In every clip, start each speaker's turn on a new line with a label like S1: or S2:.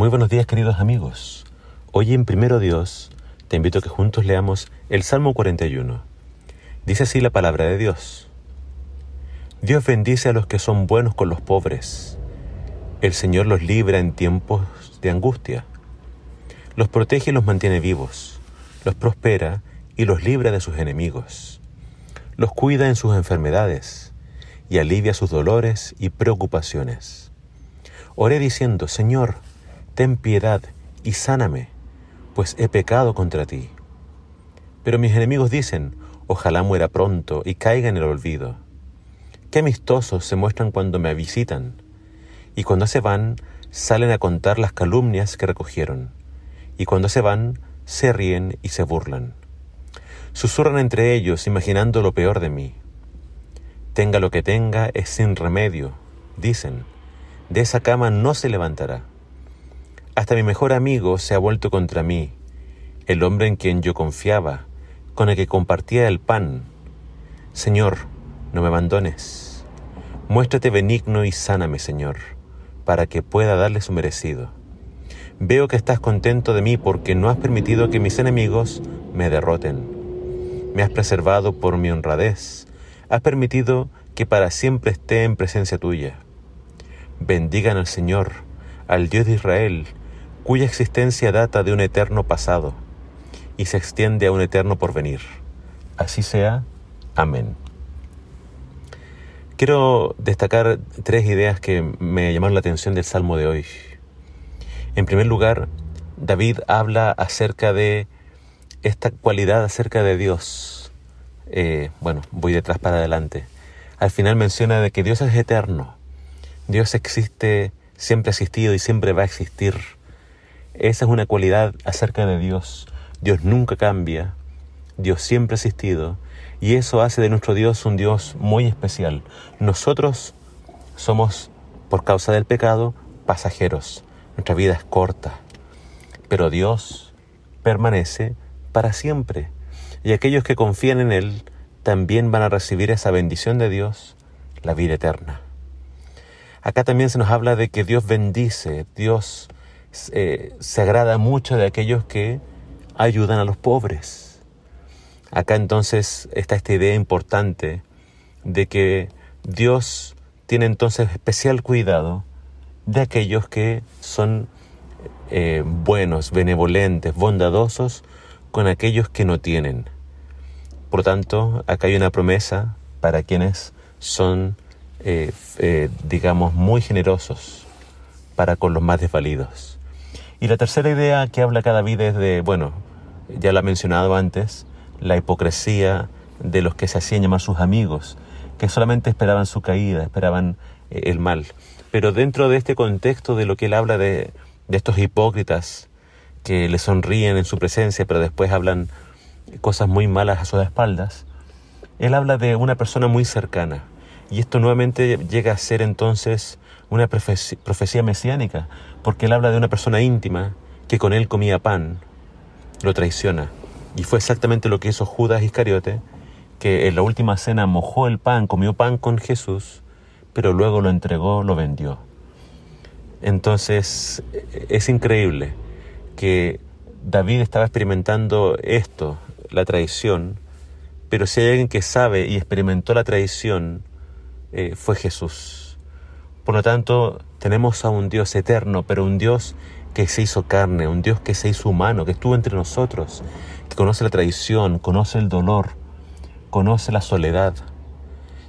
S1: Muy buenos días queridos amigos. Hoy en Primero Dios te invito a que juntos leamos el Salmo 41. Dice así la palabra de Dios. Dios bendice a los que son buenos con los pobres. El Señor los libra en tiempos de angustia. Los protege y los mantiene vivos. Los prospera y los libra de sus enemigos. Los cuida en sus enfermedades y alivia sus dolores y preocupaciones. Oré diciendo, Señor, ten piedad y sáname, pues he pecado contra ti. Pero mis enemigos dicen, ojalá muera pronto y caiga en el olvido. Qué amistosos se muestran cuando me visitan, y cuando se van, salen a contar las calumnias que recogieron, y cuando se van, se ríen y se burlan. Susurran entre ellos, imaginando lo peor de mí. Tenga lo que tenga, es sin remedio, dicen, de esa cama no se levantará. Hasta mi mejor amigo se ha vuelto contra mí, el hombre en quien yo confiaba, con el que compartía el pan. Señor, no me abandones. Muéstrate benigno y sáname, Señor, para que pueda darle su merecido. Veo que estás contento de mí porque no has permitido que mis enemigos me derroten. Me has preservado por mi honradez. Has permitido que para siempre esté en presencia tuya. Bendigan al Señor, al Dios de Israel, cuya existencia data de un eterno pasado y se extiende a un eterno porvenir. Así sea. Amén. Quiero destacar tres ideas que me llamaron la atención del Salmo de hoy. En primer lugar, David habla acerca de esta cualidad acerca de Dios. Eh, bueno, voy detrás para adelante. Al final menciona de que Dios es eterno. Dios existe, siempre ha existido y siempre va a existir. Esa es una cualidad acerca de Dios. Dios nunca cambia, Dios siempre ha existido, y eso hace de nuestro Dios un Dios muy especial. Nosotros somos, por causa del pecado, pasajeros. Nuestra vida es corta, pero Dios permanece para siempre. Y aquellos que confían en Él también van a recibir esa bendición de Dios, la vida eterna. Acá también se nos habla de que Dios bendice, Dios eh, se agrada mucho de aquellos que ayudan a los pobres. Acá entonces está esta idea importante de que Dios tiene entonces especial cuidado de aquellos que son eh, buenos, benevolentes, bondadosos con aquellos que no tienen. Por tanto, acá hay una promesa para quienes son, eh, digamos, muy generosos para con los más desvalidos. Y la tercera idea que habla cada vida es de, bueno, ya lo ha mencionado antes, la hipocresía de los que se hacían llamar sus amigos, que solamente esperaban su caída, esperaban eh, el mal. Pero dentro de este contexto de lo que él habla de, de estos hipócritas que le sonríen en su presencia, pero después hablan cosas muy malas a sus espaldas, él habla de una persona muy cercana. Y esto nuevamente llega a ser entonces una profecía mesiánica, porque él habla de una persona íntima que con él comía pan, lo traiciona. Y fue exactamente lo que hizo Judas Iscariote, que en la última cena mojó el pan, comió pan con Jesús, pero luego lo entregó, lo vendió. Entonces es increíble que David estaba experimentando esto, la traición, pero si hay alguien que sabe y experimentó la traición, eh, fue Jesús. Por lo tanto, tenemos a un Dios eterno, pero un Dios que se hizo carne, un Dios que se hizo humano, que estuvo entre nosotros, que conoce la traición, conoce el dolor, conoce la soledad.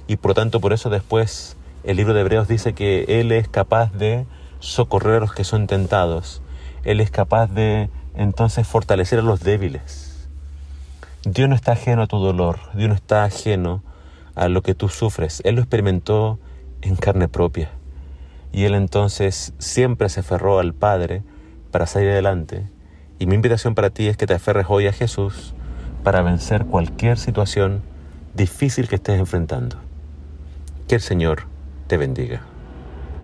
S1: Y por lo tanto, por eso después el libro de Hebreos dice que Él es capaz de socorrer a los que son tentados. Él es capaz de entonces fortalecer a los débiles. Dios no está ajeno a tu dolor, Dios no está ajeno a lo que tú sufres. Él lo experimentó en carne propia. Y él entonces siempre se aferró al Padre para salir adelante. Y mi invitación para ti es que te aferres hoy a Jesús para vencer cualquier situación difícil que estés enfrentando. Que el Señor te bendiga.